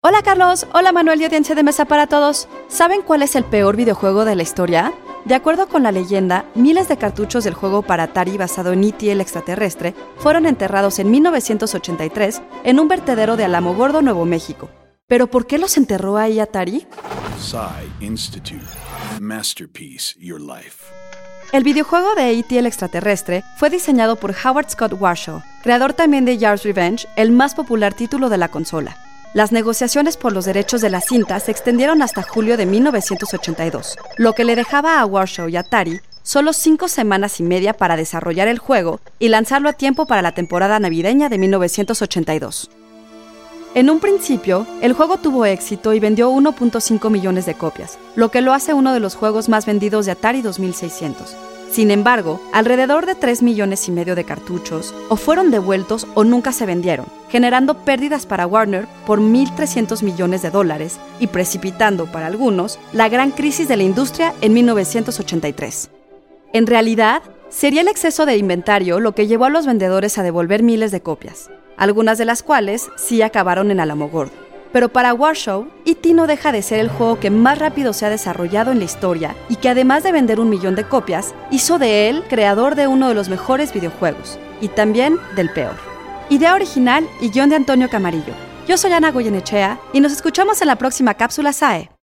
Hola Carlos, hola Manuel y audiencia de mesa para todos. ¿Saben cuál es el peor videojuego de la historia? De acuerdo con la leyenda, miles de cartuchos del juego para Atari basado en E.T. el extraterrestre fueron enterrados en 1983 en un vertedero de Alamogordo, Nuevo México. ¿Pero por qué los enterró ahí Atari? Institute. Masterpiece Your Life. El videojuego de E.T. el extraterrestre fue diseñado por Howard Scott Warshaw, creador también de Yars Revenge, el más popular título de la consola. Las negociaciones por los derechos de la cinta se extendieron hasta julio de 1982, lo que le dejaba a Warshaw y Atari solo cinco semanas y media para desarrollar el juego y lanzarlo a tiempo para la temporada navideña de 1982. En un principio, el juego tuvo éxito y vendió 1.5 millones de copias, lo que lo hace uno de los juegos más vendidos de Atari 2600. Sin embargo, alrededor de 3 millones y medio de cartuchos o fueron devueltos o nunca se vendieron, generando pérdidas para Warner por 1.300 millones de dólares y precipitando para algunos la gran crisis de la industria en 1983. En realidad, sería el exceso de inventario lo que llevó a los vendedores a devolver miles de copias, algunas de las cuales sí acabaron en Alamogordo. Pero para Warshow, E.T. no deja de ser el juego que más rápido se ha desarrollado en la historia y que además de vender un millón de copias, hizo de él creador de uno de los mejores videojuegos y también del peor. Idea original y guion de Antonio Camarillo. Yo soy Ana Goyenechea y nos escuchamos en la próxima cápsula SAE.